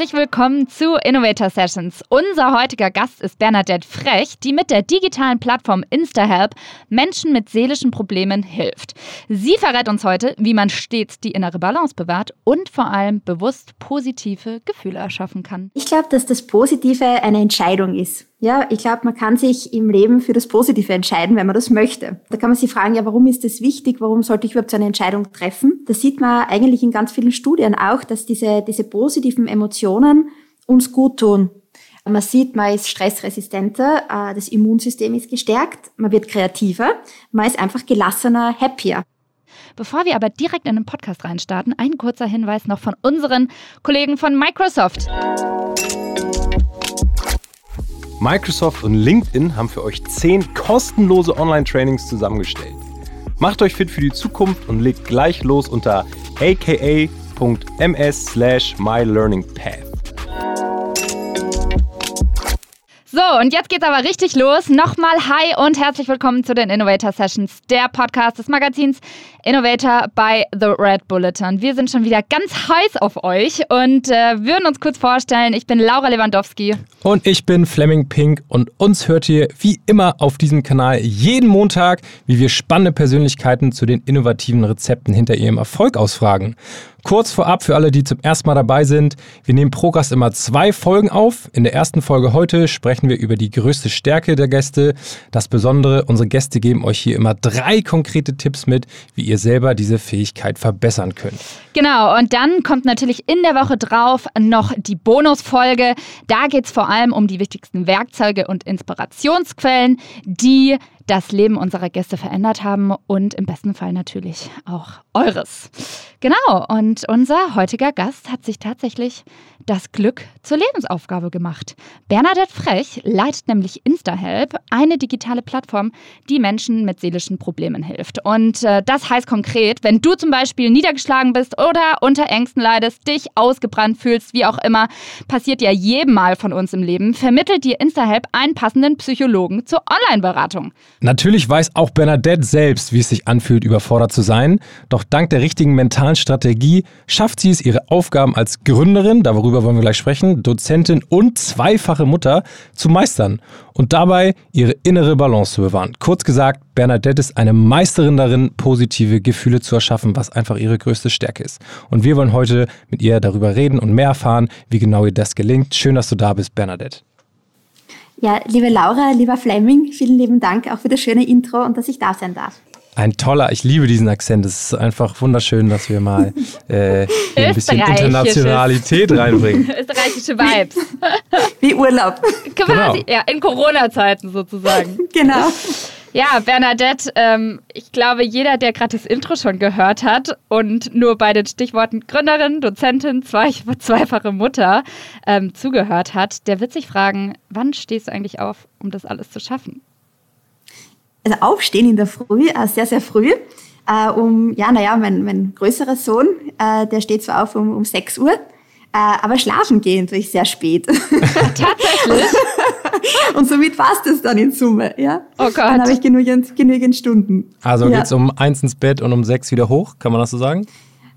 herzlich willkommen zu Innovator Sessions. Unser heutiger Gast ist Bernadette Frech, die mit der digitalen Plattform InstaHelp Menschen mit seelischen Problemen hilft. Sie verrät uns heute, wie man stets die innere Balance bewahrt und vor allem bewusst positive Gefühle erschaffen kann. Ich glaube, dass das Positive eine Entscheidung ist. Ja, ich glaube, man kann sich im Leben für das Positive entscheiden, wenn man das möchte. Da kann man sich fragen, ja, warum ist das wichtig? Warum sollte ich überhaupt so eine Entscheidung treffen? Da sieht man eigentlich in ganz vielen Studien auch, dass diese, diese positiven Emotionen uns gut tun. Man sieht, man ist stressresistenter, äh, das Immunsystem ist gestärkt, man wird kreativer, man ist einfach gelassener, happier. Bevor wir aber direkt in den Podcast reinstarten, ein kurzer Hinweis noch von unseren Kollegen von Microsoft. Microsoft und LinkedIn haben für euch 10 kostenlose Online-Trainings zusammengestellt. Macht euch fit für die Zukunft und legt gleich los unter aka.ms slash mylearningpath. So, und jetzt geht's aber richtig los. Nochmal hi und herzlich willkommen zu den Innovator Sessions, der Podcast des Magazins Innovator bei The Red Bulletin. Wir sind schon wieder ganz heiß auf euch und äh, würden uns kurz vorstellen. Ich bin Laura Lewandowski. Und ich bin Fleming Pink und uns hört ihr wie immer auf diesem Kanal jeden Montag, wie wir spannende Persönlichkeiten zu den innovativen Rezepten hinter ihrem Erfolg ausfragen. Kurz vorab für alle, die zum ersten Mal dabei sind. Wir nehmen pro Gast immer zwei Folgen auf. In der ersten Folge heute sprechen wir über die größte Stärke der Gäste. Das Besondere, unsere Gäste geben euch hier immer drei konkrete Tipps mit, wie ihr selber diese Fähigkeit verbessern könnt. Genau, und dann kommt natürlich in der Woche drauf noch die Bonusfolge. Da geht es vor allem um die wichtigsten Werkzeuge und Inspirationsquellen, die das Leben unserer Gäste verändert haben und im besten Fall natürlich auch eures. Genau, und unser heutiger Gast hat sich tatsächlich das Glück zur Lebensaufgabe gemacht. Bernadette Frech leitet nämlich InstaHelp, eine digitale Plattform, die Menschen mit seelischen Problemen hilft. Und äh, das heißt konkret, wenn du zum Beispiel niedergeschlagen bist oder unter Ängsten leidest, dich ausgebrannt fühlst, wie auch immer, passiert ja jedem Mal von uns im Leben, vermittelt dir InstaHelp einen passenden Psychologen zur Online-Beratung. Natürlich weiß auch Bernadette selbst, wie es sich anfühlt, überfordert zu sein. Doch dank der richtigen mentalen Strategie schafft sie es, ihre Aufgaben als Gründerin, darüber wollen wir gleich sprechen, Dozentin und zweifache Mutter zu meistern und dabei ihre innere Balance zu bewahren. Kurz gesagt, Bernadette ist eine Meisterin darin, positive Gefühle zu erschaffen, was einfach ihre größte Stärke ist. Und wir wollen heute mit ihr darüber reden und mehr erfahren, wie genau ihr das gelingt. Schön, dass du da bist, Bernadette. Ja, liebe Laura, lieber Fleming, vielen lieben Dank auch für das schöne Intro und dass ich da sein darf. Ein toller, ich liebe diesen Akzent. Es ist einfach wunderschön, dass wir mal äh, ein bisschen Internationalität reinbringen. Österreichische Vibes. Wie Urlaub. Quasi, genau. ja, in Corona-Zeiten sozusagen. genau. Ja, Bernadette, ähm, ich glaube, jeder, der gerade das Intro schon gehört hat und nur bei den Stichworten Gründerin, Dozentin, zwei, zweifache Mutter ähm, zugehört hat, der wird sich fragen, wann stehst du eigentlich auf, um das alles zu schaffen? Also aufstehen in der Früh, äh, sehr, sehr früh. Äh, um, ja, naja, mein, mein größerer Sohn, äh, der steht zwar auf um, um 6 Uhr, äh, aber schlafen gehen tue ich sehr spät. Tatsächlich? Und somit passt es dann in Summe. Ja? Oh Gott. Dann habe ich genügend, genügend Stunden. Also ja. es um eins ins Bett und um sechs wieder hoch, kann man das so sagen?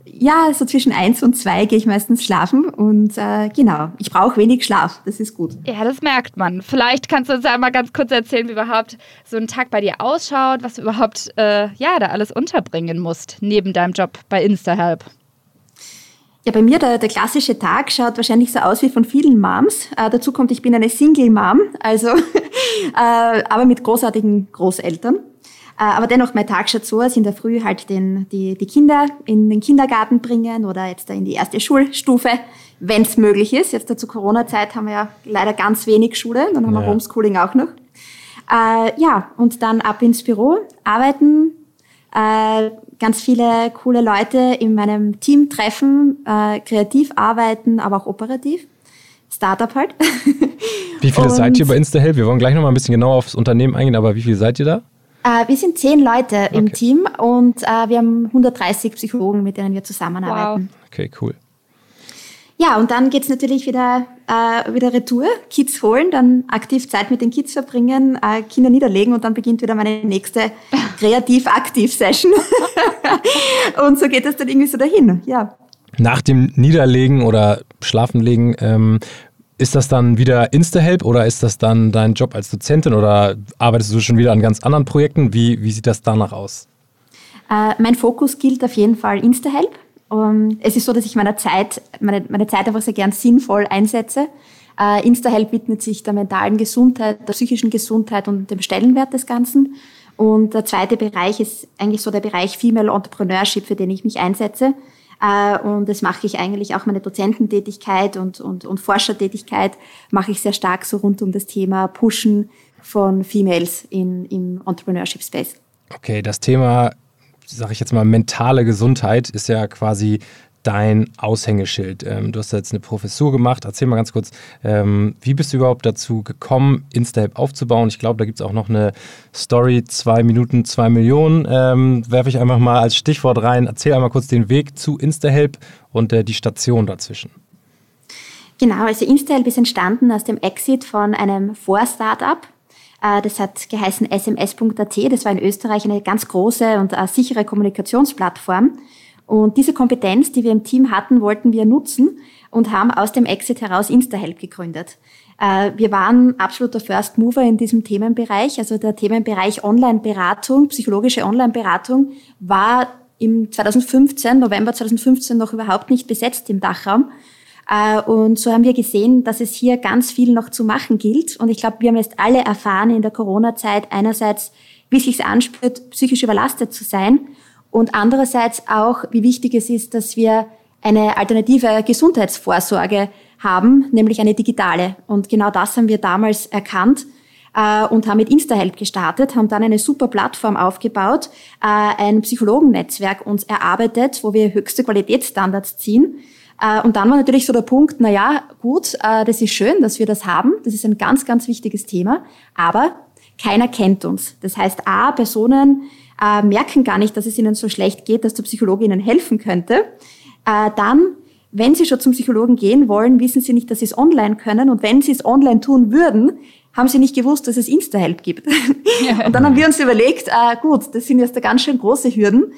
Ja, so zwischen eins und zwei gehe ich meistens schlafen und äh, genau, ich brauche wenig Schlaf, das ist gut. Ja, das merkt man. Vielleicht kannst du uns einmal ganz kurz erzählen, wie überhaupt so ein Tag bei dir ausschaut, was du überhaupt äh, ja, da alles unterbringen musst, neben deinem Job bei InstaHelp. Ja, bei mir der, der klassische Tag schaut wahrscheinlich so aus wie von vielen Moms. Äh, dazu kommt, ich bin eine Single-Mom, also äh, aber mit großartigen Großeltern. Äh, aber dennoch, mein Tag schaut so aus, in der Früh halt den, die, die Kinder in den Kindergarten bringen oder jetzt in die erste Schulstufe, wenn es möglich ist. Jetzt zur Corona-Zeit haben wir ja leider ganz wenig Schule, dann haben ja. wir Homeschooling auch noch. Äh, ja, und dann ab ins Büro, arbeiten, äh, ganz viele coole Leute in meinem Team treffen, äh, kreativ arbeiten, aber auch operativ. Startup halt. Wie viele und seid ihr bei InstaHelp? Wir wollen gleich noch mal ein bisschen genauer aufs Unternehmen eingehen, aber wie viele seid ihr da? Äh, wir sind zehn Leute im okay. Team und äh, wir haben 130 Psychologen, mit denen wir zusammenarbeiten. Wow. Okay, cool. Ja, und dann geht's natürlich wieder, äh, wieder Retour, Kids holen, dann aktiv Zeit mit den Kids verbringen, äh, Kinder niederlegen und dann beginnt wieder meine nächste kreativ-aktiv-Session. und so geht es dann irgendwie so dahin, ja. nach dem Niederlegen oder Schlafenlegen, ähm, ist das dann wieder InstaHelp oder ist das dann dein Job als Dozentin oder arbeitest du schon wieder an ganz anderen Projekten? Wie, wie sieht das danach aus? Äh, mein Fokus gilt auf jeden Fall InstaHelp. Um, es ist so, dass ich meine Zeit, meine, meine Zeit einfach sehr gern sinnvoll einsetze. Äh, InstaHelp widmet sich der mentalen Gesundheit, der psychischen Gesundheit und dem Stellenwert des Ganzen. Und der zweite Bereich ist eigentlich so der Bereich Female Entrepreneurship, für den ich mich einsetze. Äh, und das mache ich eigentlich auch meine Dozententätigkeit und, und, und Forschertätigkeit mache ich sehr stark so rund um das Thema Pushen von Females in, im Entrepreneurship Space. Okay, das Thema, sage ich jetzt mal, mentale Gesundheit ist ja quasi dein Aushängeschild? Ähm, du hast jetzt eine Professur gemacht. Erzähl mal ganz kurz, ähm, wie bist du überhaupt dazu gekommen, InstaHelp aufzubauen? Ich glaube, da gibt es auch noch eine Story, zwei Minuten, zwei Millionen. Ähm, Werfe ich einfach mal als Stichwort rein. Erzähl einmal kurz den Weg zu InstaHelp und äh, die Station dazwischen. Genau, also InstaHelp ist entstanden aus dem Exit von einem Vor-Startup. Äh, das hat geheißen sms.at. Das war in Österreich eine ganz große und äh, sichere Kommunikationsplattform. Und diese Kompetenz, die wir im Team hatten, wollten wir nutzen und haben aus dem Exit heraus InstaHelp gegründet. Äh, wir waren absoluter First Mover in diesem Themenbereich. Also der Themenbereich Online-Beratung, psychologische Online-Beratung war im 2015, November 2015 noch überhaupt nicht besetzt im Dachraum. Äh, und so haben wir gesehen, dass es hier ganz viel noch zu machen gilt. Und ich glaube, wir haben jetzt alle erfahren in der Corona-Zeit einerseits, wie es sich anspürt, psychisch überlastet zu sein und andererseits auch, wie wichtig es ist, dass wir eine alternative Gesundheitsvorsorge haben, nämlich eine digitale. Und genau das haben wir damals erkannt äh, und haben mit InstaHelp gestartet, haben dann eine super Plattform aufgebaut, äh, ein Psychologennetzwerk uns erarbeitet, wo wir höchste Qualitätsstandards ziehen. Äh, und dann war natürlich so der Punkt, na ja, gut, äh, das ist schön, dass wir das haben. Das ist ein ganz, ganz wichtiges Thema. Aber keiner kennt uns. Das heißt, A, Personen, äh, merken gar nicht, dass es ihnen so schlecht geht, dass der Psychologe ihnen helfen könnte. Dann, wenn sie schon zum Psychologen gehen wollen, wissen sie nicht, dass sie es online können. Und wenn sie es online tun würden, haben sie nicht gewusst, dass es Insta-Help gibt. und dann haben wir uns überlegt, gut, das sind jetzt da ganz schön große Hürden.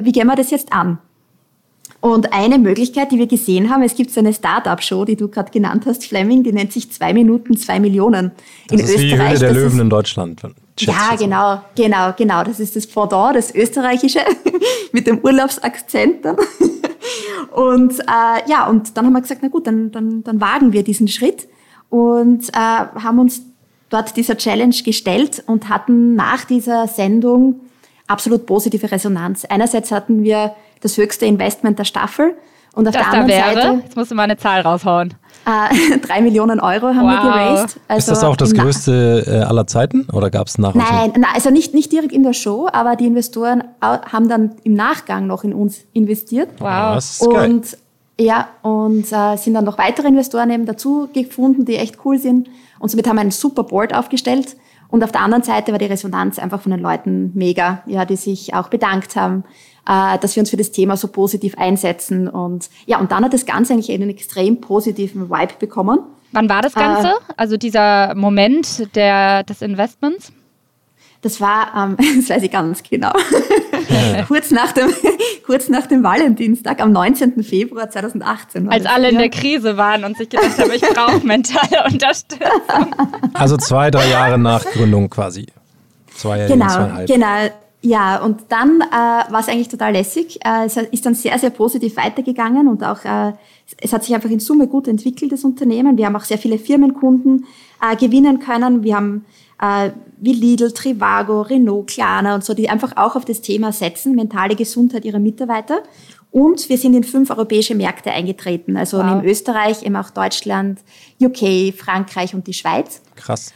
Wie gehen wir das jetzt an? Und eine Möglichkeit, die wir gesehen haben, es gibt so eine Start-up-Show, die du gerade genannt hast, Fleming, die nennt sich zwei Minuten, zwei Millionen. Das in ist Österreich. Die Höhle der Löwen in Deutschland. Ja, genau, genau, genau. Das ist das Pendant, das Österreichische, mit dem Urlaubsakzent dann. Und äh, ja, und dann haben wir gesagt, na gut, dann, dann, dann wagen wir diesen Schritt und äh, haben uns dort dieser Challenge gestellt und hatten nach dieser Sendung absolut positive Resonanz. Einerseits hatten wir das höchste Investment der Staffel und auf das der anderen wäre, Seite. Jetzt musst du mal eine Zahl raushauen. Äh, drei Millionen Euro haben wow. wir geraced. Also ist das auch das größte äh, aller Zeiten oder gab es nachher? Nein, nein, also nicht, nicht direkt in der Show, aber die Investoren haben dann im Nachgang noch in uns investiert. Wow. Das ist geil. Und ja, und äh, sind dann noch weitere Investoren eben dazu gefunden, die echt cool sind. Und somit haben wir ein super Board aufgestellt. Und auf der anderen Seite war die Resonanz einfach von den Leuten mega, ja, die sich auch bedankt haben, dass wir uns für das Thema so positiv einsetzen. Und ja, und dann hat das Ganze eigentlich einen extrem positiven Vibe bekommen. Wann war das Ganze? Äh, also dieser Moment der, des Investments? Das war, ähm, das weiß ich ganz genau, kurz, nach dem, kurz nach dem Valentinstag am 19. Februar 2018. Als alle in der Krise waren und sich gedacht haben, ich brauche mentale Unterstützung. Also zwei, drei Jahre nach Gründung quasi. Zwei, genau, zweieinhalb. genau. Ja, und dann äh, war es eigentlich total lässig. Äh, es ist dann sehr, sehr positiv weitergegangen und auch äh, es hat sich einfach in Summe gut entwickelt, das Unternehmen. Wir haben auch sehr viele Firmenkunden äh, gewinnen können. Wir haben äh, wie Lidl, Trivago, Renault, Klarna und so, die einfach auch auf das Thema setzen, mentale Gesundheit ihrer Mitarbeiter. Und wir sind in fünf europäische Märkte eingetreten, also wow. neben Österreich, eben auch Deutschland, UK, Frankreich und die Schweiz. Krass.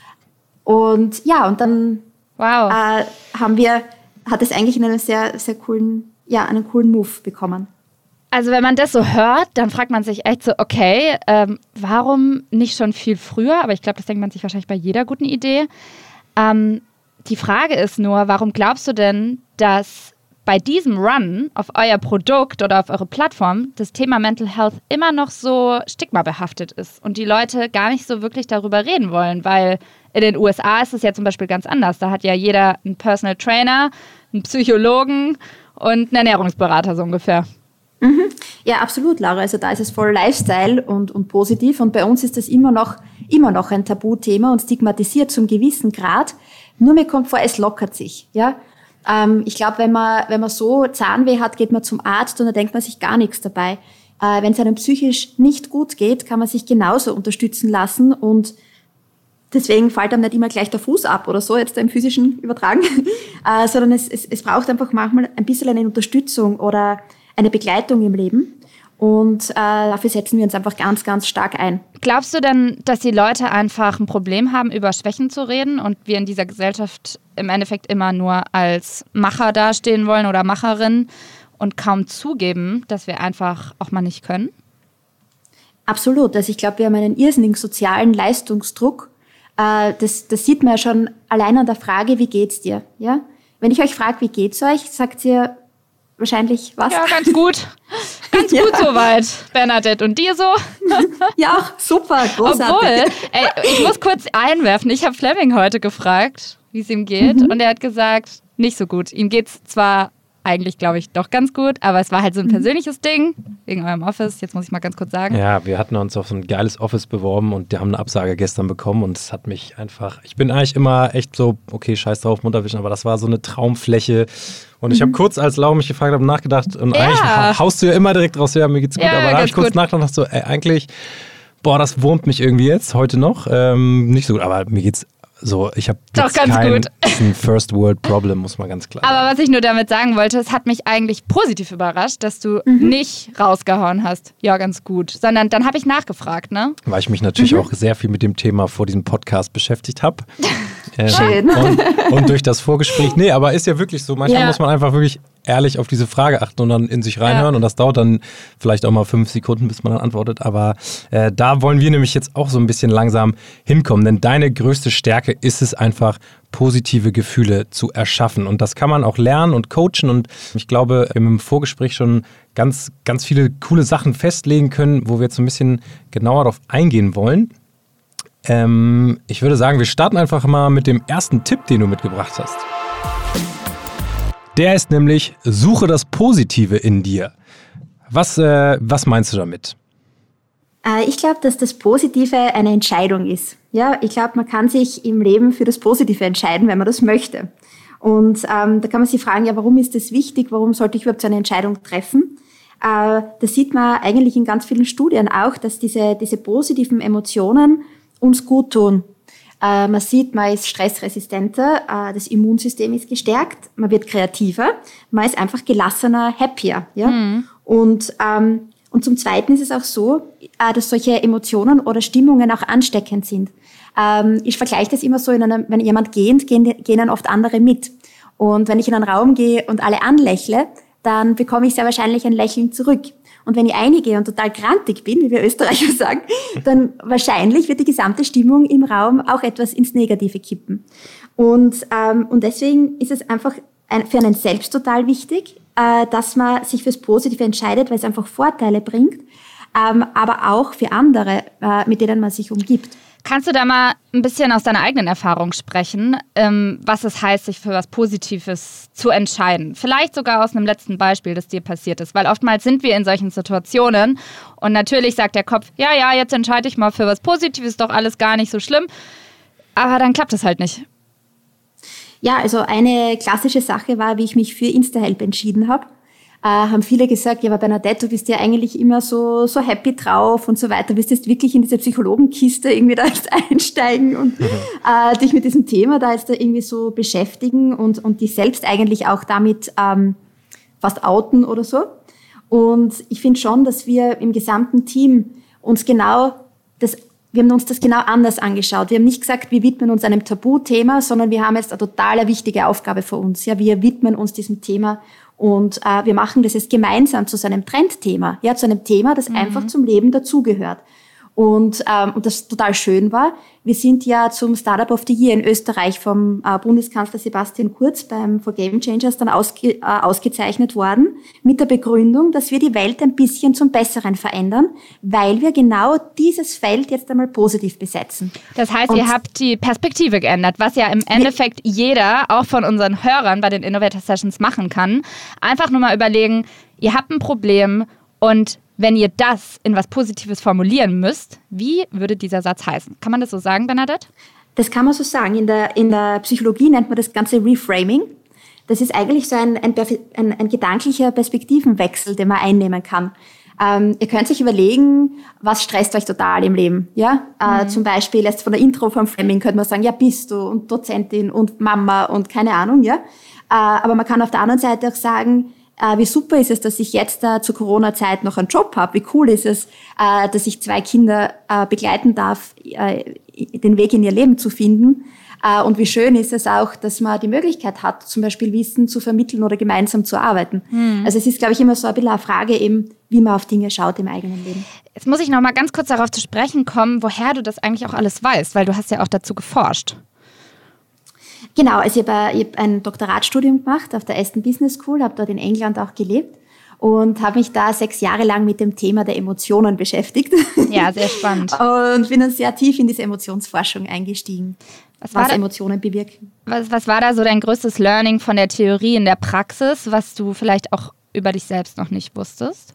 Und ja, und dann wow. äh, haben wir hat es eigentlich in einem sehr, sehr coolen, ja, einen coolen Move bekommen. Also wenn man das so hört, dann fragt man sich echt so, okay, ähm, warum nicht schon viel früher? Aber ich glaube, das denkt man sich wahrscheinlich bei jeder guten Idee. Ähm, die Frage ist nur, warum glaubst du denn, dass bei diesem Run auf euer Produkt oder auf eure Plattform das Thema Mental Health immer noch so stigmabehaftet ist und die Leute gar nicht so wirklich darüber reden wollen, weil in den USA ist es ja zum Beispiel ganz anders. Da hat ja jeder einen Personal Trainer, einen Psychologen und einen Ernährungsberater so ungefähr. Mhm. Ja, absolut, Laura. Also da ist es voll Lifestyle und, und positiv. Und bei uns ist das immer noch, immer noch ein Tabuthema und stigmatisiert zum gewissen Grad. Nur mir kommt vor, es lockert sich. Ja? Ähm, ich glaube, wenn man, wenn man so Zahnweh hat, geht man zum Arzt und da denkt man sich gar nichts dabei. Äh, wenn es einem psychisch nicht gut geht, kann man sich genauso unterstützen lassen und deswegen fällt einem nicht immer gleich der Fuß ab oder so, jetzt im physischen Übertragen, äh, sondern es, es, es braucht einfach manchmal ein bisschen eine Unterstützung oder eine Begleitung im Leben. Und äh, dafür setzen wir uns einfach ganz, ganz stark ein. Glaubst du denn, dass die Leute einfach ein Problem haben, über Schwächen zu reden und wir in dieser Gesellschaft im Endeffekt immer nur als Macher dastehen wollen oder Macherin und kaum zugeben, dass wir einfach auch mal nicht können? Absolut. Also ich glaube, wir haben einen irrsinnigen sozialen Leistungsdruck. Äh, das, das sieht man ja schon allein an der Frage, wie geht's dir? Ja? Wenn ich euch frage, wie geht's euch, sagt ihr, wahrscheinlich was? Ja, ganz gut. Ganz ja. gut soweit, Bernadette. Und dir so? ja, super, großartig. Obwohl, ey, ich muss kurz einwerfen, ich habe Fleming heute gefragt, wie es ihm geht. Mhm. Und er hat gesagt, nicht so gut. Ihm geht's zwar eigentlich, glaube ich, doch ganz gut. Aber es war halt so ein mhm. persönliches Ding wegen eurem Office. Jetzt muss ich mal ganz kurz sagen. Ja, wir hatten uns auf so ein geiles Office beworben und die haben eine Absage gestern bekommen und es hat mich einfach. Ich bin eigentlich immer echt so, okay, scheiß drauf, Mutterwischen, aber das war so eine Traumfläche. Und ich habe mhm. kurz, als Laura mich gefragt hat, nachgedacht und ja. eigentlich haust du ja immer direkt raus, ja, mir geht's gut. Ja, aber da habe ich kurz nachgedacht und so, ey, eigentlich boah, das wurmt mich irgendwie jetzt, heute noch. Ähm, nicht so gut, aber mir geht's so, ich habe doch ganz kein, gut. ein First World Problem, muss man ganz klar sagen. Aber was ich nur damit sagen wollte, es hat mich eigentlich positiv überrascht, dass du mhm. nicht rausgehauen hast. Ja, ganz gut. Sondern dann habe ich nachgefragt, ne? Weil ich mich natürlich mhm. auch sehr viel mit dem Thema vor diesem Podcast beschäftigt habe. ähm, Schön. Und, und, durch das Vorgespräch. Nee, aber ist ja wirklich so. Manchmal ja. muss man einfach wirklich ehrlich auf diese Frage achten und dann in sich reinhören. Ja. Und das dauert dann vielleicht auch mal fünf Sekunden, bis man dann antwortet. Aber äh, da wollen wir nämlich jetzt auch so ein bisschen langsam hinkommen. Denn deine größte Stärke ist es einfach, positive Gefühle zu erschaffen. Und das kann man auch lernen und coachen. Und ich glaube, wir haben im Vorgespräch schon ganz, ganz viele coole Sachen festlegen können, wo wir jetzt so ein bisschen genauer darauf eingehen wollen. Ähm, ich würde sagen, wir starten einfach mal mit dem ersten Tipp, den du mitgebracht hast. Der ist nämlich, suche das Positive in dir. Was, äh, was meinst du damit? Äh, ich glaube, dass das Positive eine Entscheidung ist. Ja, ich glaube, man kann sich im Leben für das Positive entscheiden, wenn man das möchte. Und ähm, da kann man sich fragen, ja, warum ist das wichtig? Warum sollte ich überhaupt so eine Entscheidung treffen? Äh, das sieht man eigentlich in ganz vielen Studien auch, dass diese, diese positiven Emotionen uns gut tun. Äh, man sieht, man ist stressresistenter, äh, das Immunsystem ist gestärkt, man wird kreativer, man ist einfach gelassener, happier. Ja? Mhm. Und, ähm, und zum Zweiten ist es auch so, äh, dass solche Emotionen oder Stimmungen auch ansteckend sind. Ähm, ich vergleiche das immer so, in einem, wenn jemand geht, gehen, gehen dann oft andere mit. Und wenn ich in einen Raum gehe und alle anlächle, dann bekomme ich sehr wahrscheinlich ein Lächeln zurück. Und wenn ich einige und total grantig bin, wie wir Österreicher sagen, dann wahrscheinlich wird die gesamte Stimmung im Raum auch etwas ins Negative kippen. Und, ähm, und deswegen ist es einfach ein, für einen selbst total wichtig, äh, dass man sich fürs Positive entscheidet, weil es einfach Vorteile bringt, ähm, aber auch für andere, äh, mit denen man sich umgibt. Kannst du da mal ein bisschen aus deiner eigenen Erfahrung sprechen, ähm, was es heißt, sich für was Positives zu entscheiden? Vielleicht sogar aus einem letzten Beispiel, das dir passiert ist, weil oftmals sind wir in solchen Situationen und natürlich sagt der Kopf, ja, ja, jetzt entscheide ich mal für was Positives, doch alles gar nicht so schlimm, aber dann klappt es halt nicht. Ja, also eine klassische Sache war, wie ich mich für InstaHelp entschieden habe äh, haben viele gesagt, ja, aber Bernadette, du bist ja eigentlich immer so, so happy drauf und so weiter. Willst du jetzt wirklich in diese Psychologenkiste irgendwie da jetzt einsteigen und mhm. äh, dich mit diesem Thema da jetzt da irgendwie so beschäftigen und, und dich selbst eigentlich auch damit ähm, fast outen oder so? Und ich finde schon, dass wir im gesamten Team uns genau das wir haben uns das genau anders angeschaut. Wir haben nicht gesagt, wir widmen uns einem Tabuthema, sondern wir haben jetzt eine total wichtige Aufgabe für uns. Ja, wir widmen uns diesem Thema und äh, wir machen das jetzt gemeinsam zu so einem Trendthema, ja, zu einem Thema, das mhm. einfach zum Leben dazugehört. Und, ähm, und das total schön war, wir sind ja zum Startup of the Year in Österreich vom äh, Bundeskanzler Sebastian Kurz beim For Game Changers dann ausge, äh, ausgezeichnet worden mit der Begründung, dass wir die Welt ein bisschen zum Besseren verändern, weil wir genau dieses Feld jetzt einmal positiv besetzen. Das heißt, und ihr habt die Perspektive geändert, was ja im Endeffekt jeder, auch von unseren Hörern bei den Innovator Sessions machen kann. Einfach nur mal überlegen, ihr habt ein Problem Und wenn ihr das in was Positives formulieren müsst, wie würde dieser Satz heißen? Kann man das so sagen, Bernadette? Das kann man so sagen. In der, in der Psychologie nennt man das Ganze Reframing. Das ist eigentlich so ein, ein, ein, ein gedanklicher Perspektivenwechsel, den man einnehmen kann. Ähm, ihr könnt sich überlegen, was stresst euch total im Leben. Ja? Äh, mhm. Zum Beispiel jetzt von der Intro vom Framing könnte man sagen, ja bist du und Dozentin und Mama und keine Ahnung. Ja? Äh, aber man kann auf der anderen Seite auch sagen, wie super ist es, dass ich jetzt äh, zur Corona-Zeit noch einen Job habe? Wie cool ist es, äh, dass ich zwei Kinder äh, begleiten darf, äh, den Weg in ihr Leben zu finden? Äh, und wie schön ist es auch, dass man die Möglichkeit hat, zum Beispiel Wissen zu vermitteln oder gemeinsam zu arbeiten. Hm. Also es ist, glaube ich, immer so ein bisschen eine Frage eben, wie man auf Dinge schaut im eigenen Leben. Jetzt muss ich noch mal ganz kurz darauf zu sprechen kommen, woher du das eigentlich auch alles weißt, weil du hast ja auch dazu geforscht. Genau, also ich habe, ich ein Doktoratstudium gemacht auf der Aston Business School, habe dort in England auch gelebt und habe mich da sechs Jahre lang mit dem Thema der Emotionen beschäftigt. Ja, sehr spannend. und bin dann sehr tief in diese Emotionsforschung eingestiegen, was, was Emotionen bewirken. Was, was war da so dein größtes Learning von der Theorie in der Praxis, was du vielleicht auch über dich selbst noch nicht wusstest?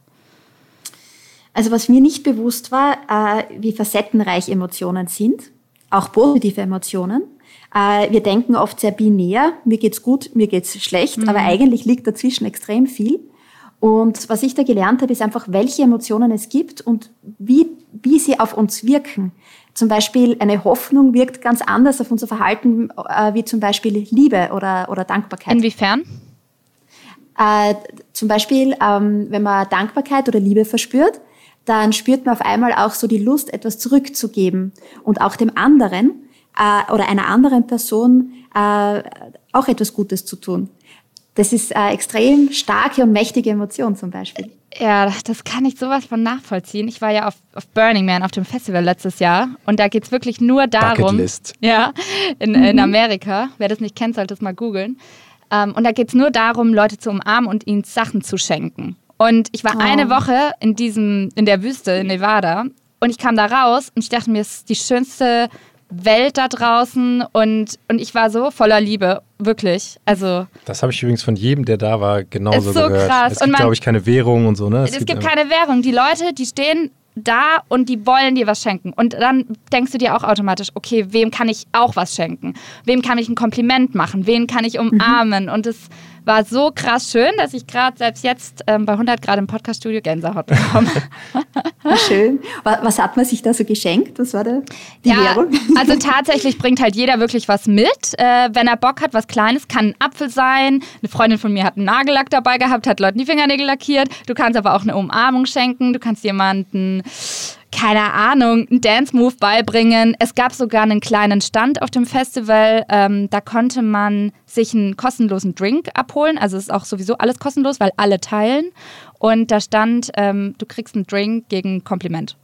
Also was mir nicht bewusst war, äh, wie facettenreich Emotionen sind, auch positive Emotionen. Äh, wir denken oft sehr binär, mir geht's gut, mir geht's schlecht, mhm. aber eigentlich liegt dazwischen extrem viel. Und was ich da gelernt habe, ist einfach, welche Emotionen es gibt und wie, wie sie auf uns wirken. Zum Beispiel eine Hoffnung wirkt ganz anders auf unser Verhalten äh, wie zum Beispiel Liebe oder, oder Dankbarkeit. Inwiefern? Äh, zum Beispiel, ähm, wenn man Dankbarkeit oder Liebe verspürt, dann spürt man auf einmal auch so die Lust, etwas zurückzugeben und auch dem anderen äh, oder einer anderen Person äh, auch etwas Gutes zu tun. Das ist eine extrem starke und mächtige Emotion zum Beispiel. Ja, das kann ich sowas von nachvollziehen. Ich war ja auf, auf Burning Man, auf dem Festival letztes Jahr. Und da geht es wirklich nur darum. Bucketlist. Ja, in, in mhm. Amerika. Wer das nicht kennt, sollte es mal googeln. Um, ähm, und da geht es nur darum, Leute zu umarmen und ihnen Sachen zu schenken. Und ich war oh. eine Woche in diesem, in der Wüste in Nevada und ich kam da raus und ich dachte mir, es ist die schönste Welt da draußen und, und ich war so voller Liebe, wirklich. Also das habe ich übrigens von jedem, der da war, genauso ist so gehört. Krass. Es gibt, glaube ich, keine Währung und so. Ne? Es, es gibt, gibt keine Währung. Die Leute, die stehen da und die wollen dir was schenken. Und dann denkst du dir auch automatisch, okay, wem kann ich auch was schenken? Wem kann ich ein Kompliment machen? Wen kann ich umarmen? Mhm. Und es war so krass schön, dass ich gerade selbst jetzt ähm, bei 100 Grad im Podcaststudio Gänsehaut bekomme. schön. Was hat man sich da so geschenkt? Was war da die ja, Währung? Also tatsächlich bringt halt jeder wirklich was mit. Äh, wenn er Bock hat, was Kleines, kann ein Apfel sein. Eine Freundin von mir hat einen Nagellack dabei gehabt, hat Leuten die Fingernägel lackiert. Du kannst aber auch eine Umarmung schenken. Du kannst jemanden keine Ahnung, einen Dance-Move beibringen. Es gab sogar einen kleinen Stand auf dem Festival. Ähm, da konnte man sich einen kostenlosen Drink abholen. Also es ist auch sowieso alles kostenlos, weil alle teilen. Und da stand, ähm, du kriegst einen Drink gegen Kompliment.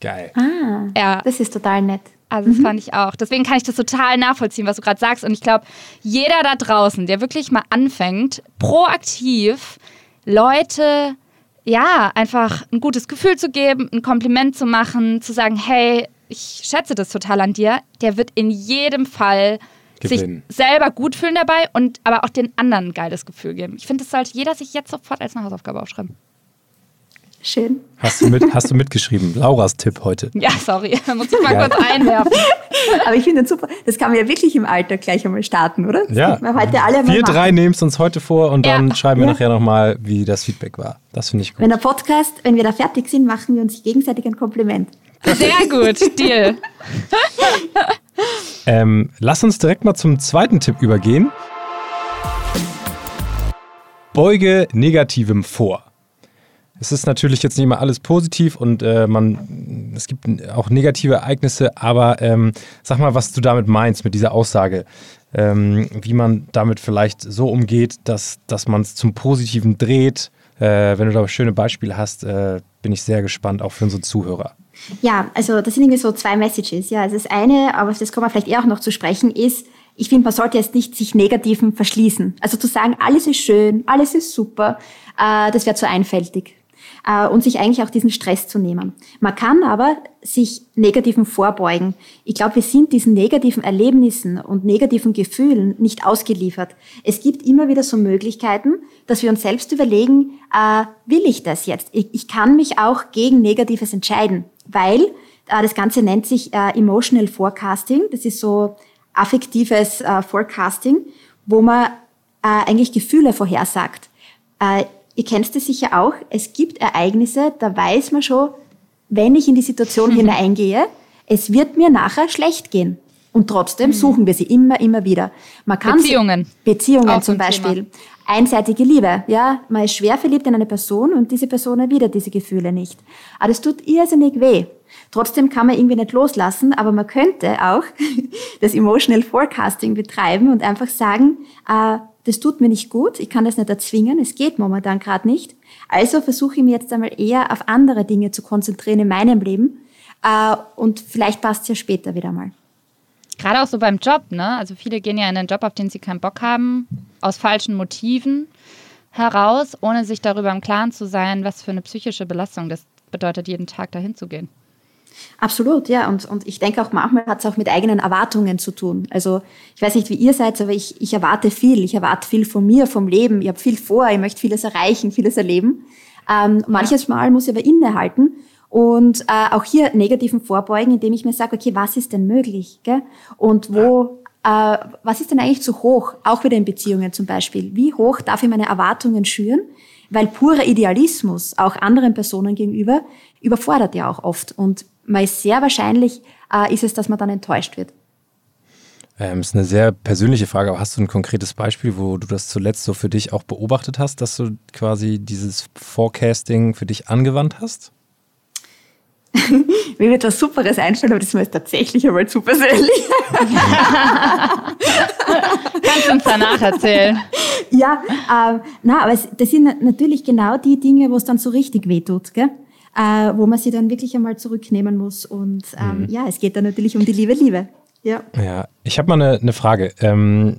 Geil. Ah, ja. das ist total nett. Also das mhm. fand ich auch. Deswegen kann ich das total nachvollziehen, was du gerade sagst. Und ich glaube, jeder da draußen, der wirklich mal anfängt, proaktiv Leute ja, einfach ein gutes Gefühl zu geben, ein Kompliment zu machen, zu sagen, hey, ich schätze das total an dir, der wird in jedem Fall Gewinnen. sich selber gut fühlen dabei und aber auch den anderen ein geiles Gefühl geben. Ich finde, das sollte jeder sich jetzt sofort als eine Hausaufgabe aufschreiben. Schön. Hast du, mit, hast du mitgeschrieben? Lauras Tipp heute. Ja, sorry, da muss ich mal ja. kurz einwerfen. Aber ich finde das super. Das kann man ja wirklich im Alter gleich einmal starten, oder? Das ja. heute alle wir drei nehmen es uns heute vor und dann ja. schreiben wir ja. nachher nochmal, wie das Feedback war. Das finde ich gut. Wenn der Podcast, wenn wir da fertig sind, machen wir uns gegenseitig ein Kompliment. Sehr gut, Deal. ähm, lass uns direkt mal zum zweiten Tipp übergehen. Beuge Negativem vor. Es ist natürlich jetzt nicht immer alles positiv und äh, man, es gibt auch negative Ereignisse, aber ähm, sag mal, was du damit meinst mit dieser Aussage. Ähm, wie man damit vielleicht so umgeht, dass, dass man es zum Positiven dreht. Äh, wenn du da schöne Beispiele hast, äh, bin ich sehr gespannt, auch für unsere Zuhörer. Ja, also das sind irgendwie so zwei Messages. Ja, also das eine, aber das kommen wir vielleicht eher auch noch zu sprechen, ist, ich finde, man sollte jetzt nicht sich Negativen verschließen. Also zu sagen, alles ist schön, alles ist super, äh, das wäre zu einfältig. Äh, und sich eigentlich auch diesen Stress zu nehmen. Man kann aber sich negativen vorbeugen. Ich glaube, wir sind diesen negativen Erlebnissen und negativen Gefühlen nicht ausgeliefert. Es gibt immer wieder so Möglichkeiten, dass wir uns selbst überlegen, äh, will ich das jetzt? Ich, ich, kann mich auch gegen Negatives entscheiden, weil äh, das Ganze nennt sich äh, Emotional Forecasting. Das ist so affektives äh, Forecasting, wo man äh, eigentlich Gefühle vorhersagt. Äh, ihr kennt es sicher auch. Es gibt Ereignisse, da weiß man schon, wenn ich in die Situation mhm. hineingehe, es wird mir nachher schlecht gehen. Und trotzdem mhm. suchen wir sie immer, immer wieder. Man kann Beziehungen. Beziehungen Auch zum Beispiel. Thema. Einseitige Liebe. Ja, man ist schwer verliebt in eine Person und diese Person erwidert diese Gefühle nicht. Aber das tut irrsinnig weh. Trotzdem kann man irgendwie nicht loslassen, aber man könnte auch das Emotional Forecasting betreiben und einfach sagen, äh, das tut mir nicht gut, ich kann das nicht erzwingen, es geht momentan gerade nicht. Also versuche ich mir jetzt einmal eher auf andere Dinge zu konzentrieren in meinem Leben äh, und vielleicht passt es ja später wieder mal. Gerade auch so beim Job, ne? Also viele gehen ja in einen Job, auf den sie keinen Bock haben, aus falschen Motiven heraus, ohne sich darüber im Klaren zu sein, was für eine psychische Belastung das bedeutet, jeden Tag dahin zu gehen. Absolut, ja. Und, und ich denke auch manchmal hat es auch mit eigenen Erwartungen zu tun. Also ich weiß nicht, wie ihr seid, aber ich, ich erwarte viel. Ich erwarte viel von mir, vom Leben. Ich habe viel vor, ich möchte vieles erreichen, vieles erleben. Ähm, manches Mal muss ich aber innehalten und äh, auch hier negativen vorbeugen, indem ich mir sage, okay, was ist denn möglich? Gell? Und wo, äh, was ist denn eigentlich zu hoch? Auch wieder in Beziehungen zum Beispiel. Wie hoch darf ich meine Erwartungen schüren? Weil purer Idealismus auch anderen Personen gegenüber überfordert ja auch oft. Und man ist sehr wahrscheinlich, äh, ist es, dass man dann enttäuscht wird. Ähm, ist eine sehr persönliche Frage, aber hast du ein konkretes Beispiel, wo du das zuletzt so für dich auch beobachtet hast, dass du quasi dieses Forecasting für dich angewandt hast? Mir wird was Superes einstellen, aber das ist mir tatsächlich einmal zu persönlich. Kannst du uns danach erzählen? Ja, äh, na, aber es, das sind natürlich genau die Dinge, wo es dann so richtig wehtut, gell? Äh, wo man sie dann wirklich einmal zurücknehmen muss. Und ähm, mhm. ja, es geht dann natürlich um die liebe Liebe. Ja, ja ich habe mal eine, eine Frage. Ähm,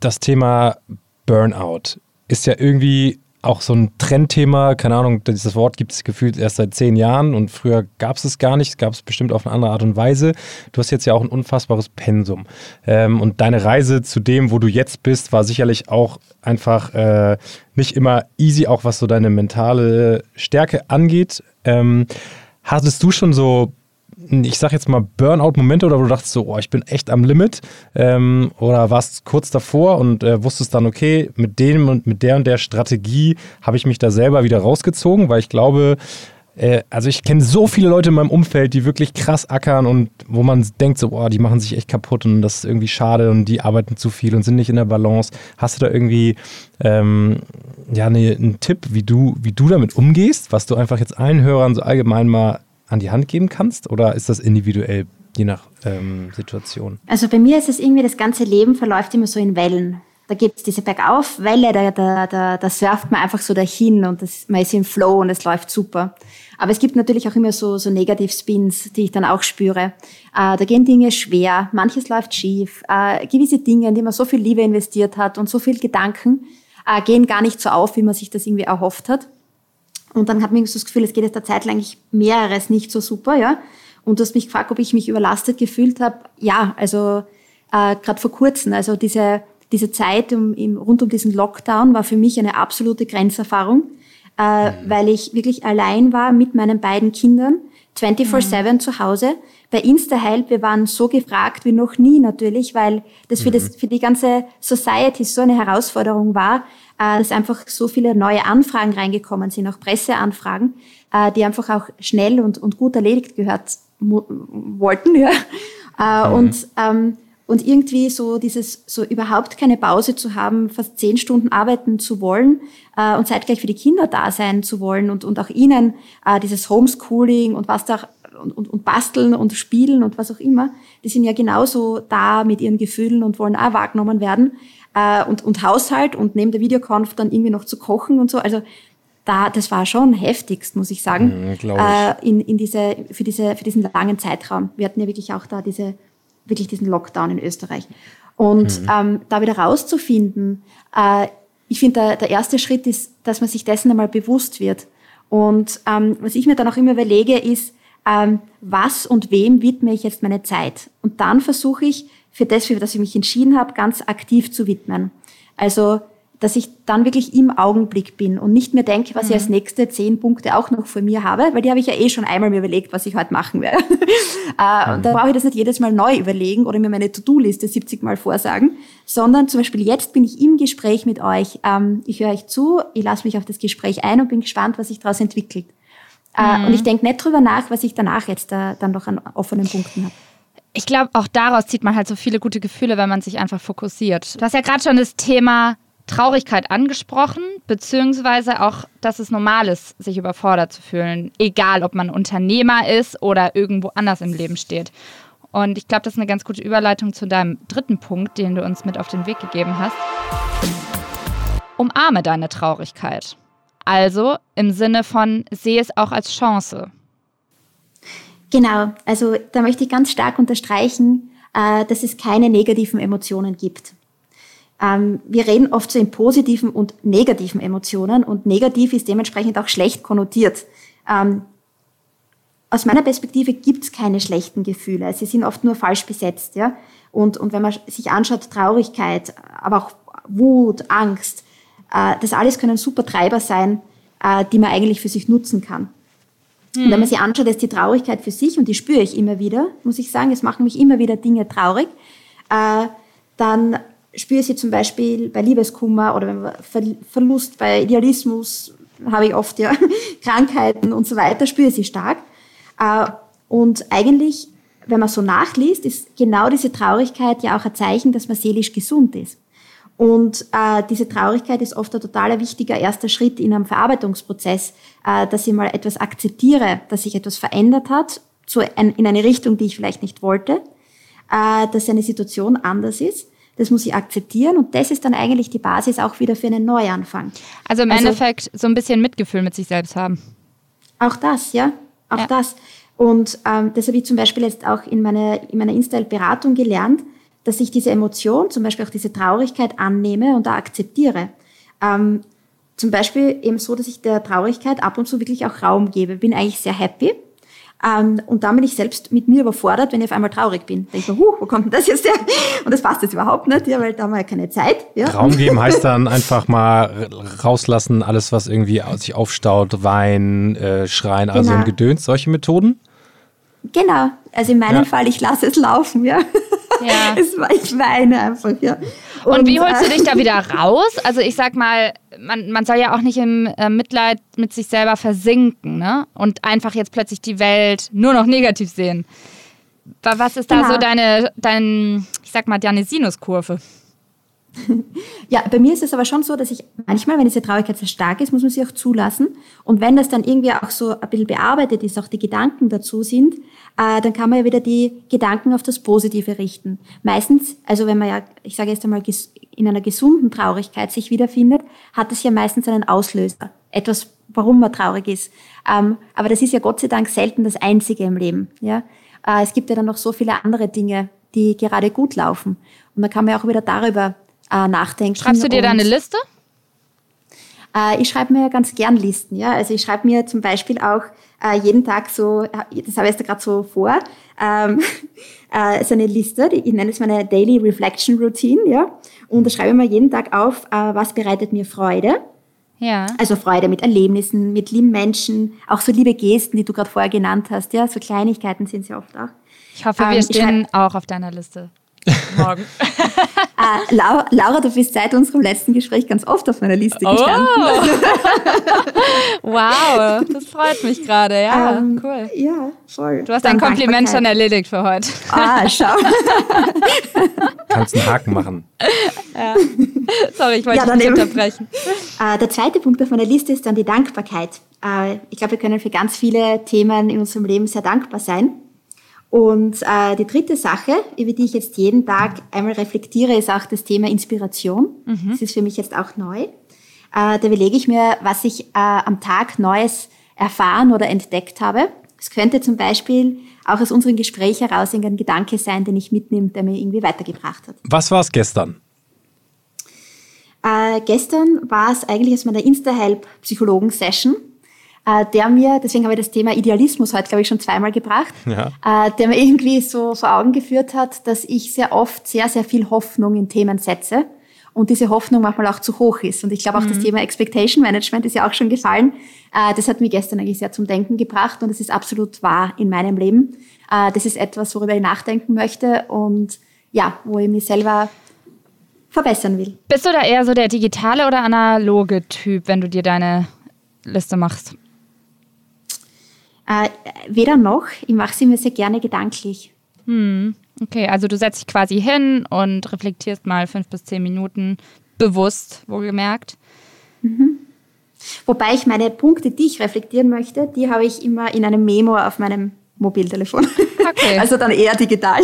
das Thema Burnout ist ja irgendwie auch so ein Trendthema, keine Ahnung, dieses Wort gibt es gefühlt erst seit zehn Jahren und früher gab es es gar nicht, gab es bestimmt auf eine andere Art und Weise. Du hast jetzt ja auch ein unfassbares Pensum. Ähm, und deine Reise zu dem, wo du jetzt bist, war sicherlich auch einfach äh, nicht immer easy, auch was so deine mentale Stärke angeht. Ähm, hattest du schon so ich sag jetzt mal Burnout-Momente oder wo du dachtest so, oh, ich bin echt am Limit ähm, oder warst kurz davor und äh, wusstest dann, okay, mit dem und mit der und der Strategie habe ich mich da selber wieder rausgezogen, weil ich glaube, äh, also ich kenne so viele Leute in meinem Umfeld, die wirklich krass ackern und wo man denkt so, oh, die machen sich echt kaputt und das ist irgendwie schade und die arbeiten zu viel und sind nicht in der Balance. Hast du da irgendwie ähm, ja, ne, einen Tipp, wie du, wie du damit umgehst, was du einfach jetzt allen Hörern so allgemein mal an die Hand geben kannst? Oder ist das individuell, je nach ähm, Situation? Also bei mir ist es irgendwie, das ganze Leben verläuft immer so in Wellen. Da gibt es diese Bergaufwelle, da, da, da, da surft man einfach so dahin und das, man ist im Flow und es läuft super. Aber es gibt natürlich auch immer so, so Negativ-Spins, die ich dann auch spüre. Äh, da gehen Dinge schwer, manches läuft schief. Äh, gewisse Dinge, in die man so viel Liebe investiert hat und so viel Gedanken, äh, gehen gar nicht so auf, wie man sich das irgendwie erhofft hat. Und dann hat man so das Gefühl, es geht jetzt der Zeit lang mehreres nicht so super, ja. Und du hast mich gefragt, ob ich mich überlastet gefühlt habe. Ja, also äh, gerade vor kurzem, also diese, diese Zeit um, im, rund um diesen Lockdown war für mich eine absolute Grenzerfahrung, äh, mhm. weil ich wirklich allein war mit meinen beiden Kindern, 24-7 mhm. zu Hause. Bei InstaHelp, wir waren so gefragt wie noch nie natürlich, weil das für, das, mhm. für die ganze Society so eine Herausforderung war, dass einfach so viele neue Anfragen reingekommen sind, auch Presseanfragen, äh, die einfach auch schnell und, und gut erledigt gehört wollten. Ja. Äh, mhm. Und ähm, und irgendwie so dieses, so überhaupt keine Pause zu haben, fast zehn Stunden arbeiten zu wollen äh, und zeitgleich für die Kinder da sein zu wollen und, und auch ihnen äh, dieses Homeschooling und was da und, und, und basteln und spielen und was auch immer, die sind ja genauso da mit ihren Gefühlen und wollen auch wahrgenommen werden äh, und, und Haushalt und neben der Videokonf dann irgendwie noch zu kochen und so. Also da, das war schon heftigst, muss ich sagen, mhm, äh, in, in diese, für, diese, für diesen langen Zeitraum. Wir hatten ja wirklich auch da diese, wirklich diesen Lockdown in Österreich. Und mhm. ähm, da wieder rauszufinden, äh, ich finde, der, der erste Schritt ist, dass man sich dessen einmal bewusst wird Und ähm, was ich mir dann auch immer überlege, ist, ähm, was und wem widme ich jetzt meine Zeit? Und dann versuche ich, für das, für das ich mich entschieden habe, ganz aktiv zu widmen. Also dass ich dann wirklich im Augenblick bin und nicht mehr denke, was mhm. ich als nächste zehn Punkte auch noch vor mir habe, weil die habe ich ja eh schon einmal mir überlegt, was ich heute machen werde. äh, mhm. Da brauche ich das nicht jedes Mal neu überlegen oder mir meine To-Do-Liste 70 Mal vorsagen, sondern zum Beispiel jetzt bin ich im Gespräch mit euch. Ähm, ich höre euch zu, ich lasse mich auf das Gespräch ein und bin gespannt, was sich daraus entwickelt. Äh, mhm. Und ich denke nicht drüber nach, was ich danach jetzt da, dann noch an offenen Punkten habe. Ich glaube, auch daraus zieht man halt so viele gute Gefühle, wenn man sich einfach fokussiert. Du hast ja gerade schon das Thema Traurigkeit angesprochen, beziehungsweise auch, dass es normal ist, sich überfordert zu fühlen, egal ob man Unternehmer ist oder irgendwo anders im Leben steht. Und ich glaube, das ist eine ganz gute Überleitung zu deinem dritten Punkt, den du uns mit auf den Weg gegeben hast. Umarme deine Traurigkeit. Also im Sinne von, sehe es auch als Chance. Genau, also da möchte ich ganz stark unterstreichen, äh, dass es keine negativen Emotionen gibt. Ähm, wir reden oft so in positiven und negativen Emotionen und negativ ist dementsprechend auch schlecht konnotiert. Ähm, aus meiner Perspektive gibt es keine schlechten Gefühle. Sie sind oft nur falsch besetzt. Ja? Und, und wenn man sich anschaut, Traurigkeit, aber auch Wut, Angst, äh, das alles können super Treiber sein, äh, die man eigentlich für sich nutzen kann. Und wenn man sich anschaut, ist die Traurigkeit für sich, und die spüre ich immer wieder, muss ich sagen, es machen mich immer wieder Dinge traurig, äh, dann spüre sie zum Beispiel bei Liebeskummer oder Verlust bei Idealismus, habe ich oft ja Krankheiten und so weiter, spüre sie stark. Äh, und eigentlich, wenn man so nachliest, ist genau diese Traurigkeit ja auch ein Zeichen, dass man seelisch gesund ist. Und äh, diese Traurigkeit ist oft ein totaler wichtiger erster Schritt in einem Verarbeitungsprozess, äh, dass ich mal etwas akzeptiere, dass sich etwas verändert hat, zu ein, in eine Richtung, die ich vielleicht nicht wollte, äh, dass eine Situation anders ist das muss ich akzeptieren und das ist dann eigentlich die Basis auch wieder für einen Neuanfang. Also im also, Endeffekt so ein bisschen Mitgefühl mit sich selbst haben. Auch das, ja, auch ja. das. Und ähm, das habe ich zum Beispiel jetzt auch in meiner, in meiner Insta-Beratung gelernt, dass ich diese Emotion, zum Beispiel auch diese Traurigkeit annehme und da akzeptiere. Ähm, zum Beispiel eben so, dass ich der Traurigkeit ab und zu wirklich auch Raum gebe. Bin eigentlich sehr happy ähm, und dann bin ich selbst mit mir überfordert, wenn ich auf einmal traurig bin. Denke ich mir, huh, wo kommt denn das jetzt her? Und das passt jetzt überhaupt nicht, ja, weil da haben wir ja keine Zeit. Ja. Raum geben heißt dann einfach mal rauslassen, alles, was irgendwie sich aufstaut, weinen, äh, schreien, also genau. ein Gedöns, solche Methoden? Genau. Also in meinem ja. Fall, ich lasse es laufen, ja. Ja. ich weine einfach, ja. Und, und wie holst du dich da wieder raus? Also ich sag mal, man, man soll ja auch nicht im äh, Mitleid mit sich selber versinken, ne? Und einfach jetzt plötzlich die Welt nur noch negativ sehen. Was ist da genau. so deine, dein, ich sag mal, deine Sinuskurve? Ja, bei mir ist es aber schon so, dass ich manchmal, wenn diese Traurigkeit sehr stark ist, muss man sie auch zulassen. Und wenn das dann irgendwie auch so ein bisschen bearbeitet ist, auch die Gedanken dazu sind, äh, dann kann man ja wieder die Gedanken auf das Positive richten. Meistens, also wenn man ja, ich sage jetzt einmal, in einer gesunden Traurigkeit sich wiederfindet, hat es ja meistens einen Auslöser. Etwas, warum man traurig ist. Ähm, aber das ist ja Gott sei Dank selten das Einzige im Leben. Ja? Äh, es gibt ja dann noch so viele andere Dinge, die gerade gut laufen. Und dann kann man ja auch wieder darüber äh, nachdenken. Schreibst du dir da eine Liste? Äh, ich schreibe mir ganz gern Listen. Ja? Also ich schreibe mir zum Beispiel auch äh, jeden Tag so, das habe ich jetzt gerade so vor, ähm, äh, so eine Liste, die, ich nenne es meine Daily Reflection Routine. Ja? Und da schreibe ich mir jeden Tag auf, äh, was bereitet mir Freude. Ja. Also Freude mit Erlebnissen, mit lieben Menschen, auch so liebe Gesten, die du gerade vorher genannt hast. Ja, so Kleinigkeiten sind sie oft auch. Ich hoffe, wir ähm, stehen auch auf deiner Liste morgen. äh, Laura, Laura, du bist seit unserem letzten Gespräch ganz oft auf meiner Liste gestanden. Oh. wow, das freut mich gerade. Ja, ähm, cool. Ja, voll. Du hast dein Kompliment schon erledigt für heute. Ah, schau. Kannst einen Haken machen. Ja. Sorry, ich wollte ja, dich nicht unterbrechen. Äh, der zweite Punkt auf meiner Liste ist dann die Dankbarkeit. Äh, ich glaube, wir können für ganz viele Themen in unserem Leben sehr dankbar sein. Und äh, die dritte Sache, über die ich jetzt jeden Tag einmal reflektiere, ist auch das Thema Inspiration. Mhm. Das ist für mich jetzt auch neu. Äh, da überlege ich mir, was ich äh, am Tag Neues erfahren oder entdeckt habe. Es könnte zum Beispiel auch aus unserem Gespräch heraus ein Gedanke sein, den ich mitnehme, der mir irgendwie weitergebracht hat. Was war es gestern? Äh, gestern war es eigentlich aus meiner Insta-Help-Psychologen-Session der mir, deswegen habe ich das Thema Idealismus heute, glaube ich, schon zweimal gebracht, ja. äh, der mir irgendwie so vor Augen geführt hat, dass ich sehr oft sehr, sehr viel Hoffnung in Themen setze und diese Hoffnung manchmal auch zu hoch ist. Und ich glaube auch mhm. das Thema Expectation Management ist ja auch schon gefallen. Äh, das hat mich gestern eigentlich sehr zum Denken gebracht und es ist absolut wahr in meinem Leben. Äh, das ist etwas, worüber ich nachdenken möchte und ja, wo ich mich selber verbessern will. Bist du da eher so der digitale oder analoge Typ, wenn du dir deine Liste machst? Äh, weder noch. Ich mache sie mir sehr gerne gedanklich. Hm. Okay, also du setzt dich quasi hin und reflektierst mal fünf bis zehn Minuten bewusst, wohlgemerkt. Mhm. Wobei ich meine Punkte, die ich reflektieren möchte, die habe ich immer in einem Memo auf meinem Mobiltelefon. Okay. Also dann eher digital.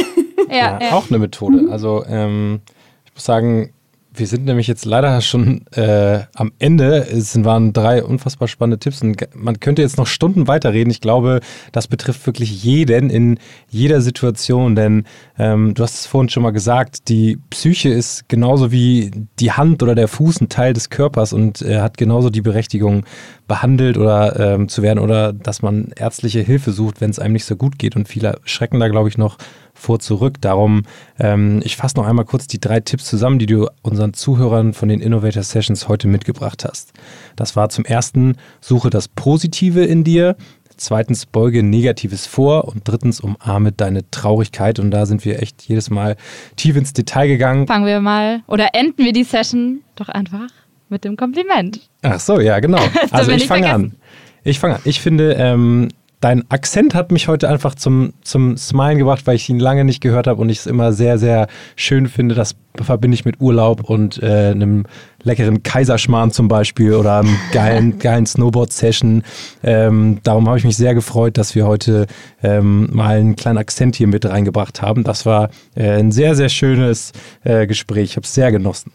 Ja, ja, auch eine Methode. Mhm. Also ähm, ich muss sagen, wir sind nämlich jetzt leider schon äh, am Ende. Es waren drei unfassbar spannende Tipps und man könnte jetzt noch Stunden weiterreden. Ich glaube, das betrifft wirklich jeden in jeder Situation, denn ähm, du hast es vorhin schon mal gesagt, die Psyche ist genauso wie die Hand oder der Fuß ein Teil des Körpers und äh, hat genauso die Berechtigung, behandelt oder ähm, zu werden oder dass man ärztliche Hilfe sucht, wenn es einem nicht so gut geht. Und viele schrecken da, glaube ich, noch vor zurück. Darum, ähm, ich fasse noch einmal kurz die drei Tipps zusammen, die du unseren Zuhörern von den Innovator Sessions heute mitgebracht hast. Das war zum ersten, suche das Positive in dir. Zweitens, beuge Negatives vor. Und drittens, umarme deine Traurigkeit. Und da sind wir echt jedes Mal tief ins Detail gegangen. Fangen wir mal oder enden wir die Session doch einfach mit dem Kompliment. Ach so, ja, genau. Also ich fange an. Ich fange an. Ich finde, ähm, dein Akzent hat mich heute einfach zum, zum Smilen gebracht, weil ich ihn lange nicht gehört habe und ich es immer sehr, sehr schön finde. Das verbinde ich mit Urlaub und äh, einem leckeren Kaiserschmarrn zum Beispiel oder einem geilen, geilen Snowboard-Session. Ähm, darum habe ich mich sehr gefreut, dass wir heute ähm, mal einen kleinen Akzent hier mit reingebracht haben. Das war äh, ein sehr, sehr schönes äh, Gespräch. Ich habe es sehr genossen.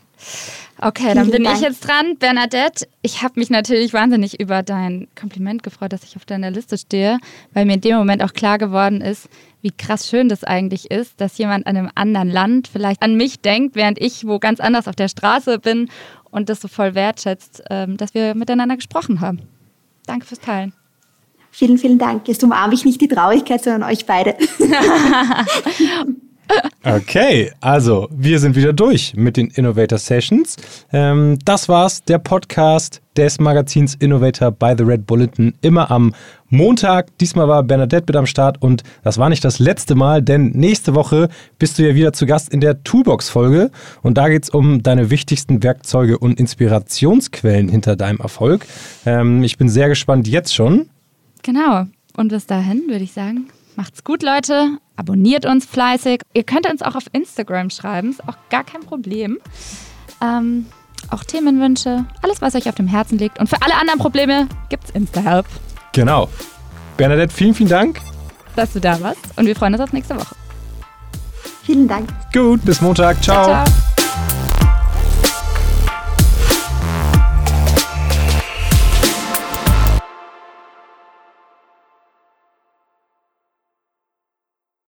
Okay, dann bin ich jetzt dran. Bernadette, ich habe mich natürlich wahnsinnig über dein Kompliment gefreut, dass ich auf deiner Liste stehe, weil mir in dem Moment auch klar geworden ist, wie krass schön das eigentlich ist, dass jemand an einem anderen Land vielleicht an mich denkt, während ich wo ganz anders auf der Straße bin und das so voll wertschätzt, ähm, dass wir miteinander gesprochen haben. Danke fürs Teilen. Vielen, vielen Dank. Jetzt umarme ich nicht die Traurigkeit, sondern euch beide. Okay, also wir sind wieder durch mit den Innovator Sessions. Ähm, das war's, der Podcast des Magazins Innovator by The Red Bulletin. Immer am Montag. Diesmal war Bernadette mit am Start und das war nicht das letzte Mal, denn nächste Woche bist du ja wieder zu Gast in der Toolbox-Folge und da geht es um deine wichtigsten Werkzeuge und Inspirationsquellen hinter deinem Erfolg. Ähm, ich bin sehr gespannt jetzt schon. Genau. Und bis dahin würde ich sagen, macht's gut, Leute. Abonniert uns fleißig. Ihr könnt uns auch auf Instagram schreiben, ist auch gar kein Problem. Ähm, auch Themenwünsche, alles, was euch auf dem Herzen liegt. Und für alle anderen Probleme gibt's Insta-Help. Genau. Bernadette, vielen, vielen Dank. Dass du da warst und wir freuen uns auf nächste Woche. Vielen Dank. Gut, bis Montag. ciao. ciao, ciao.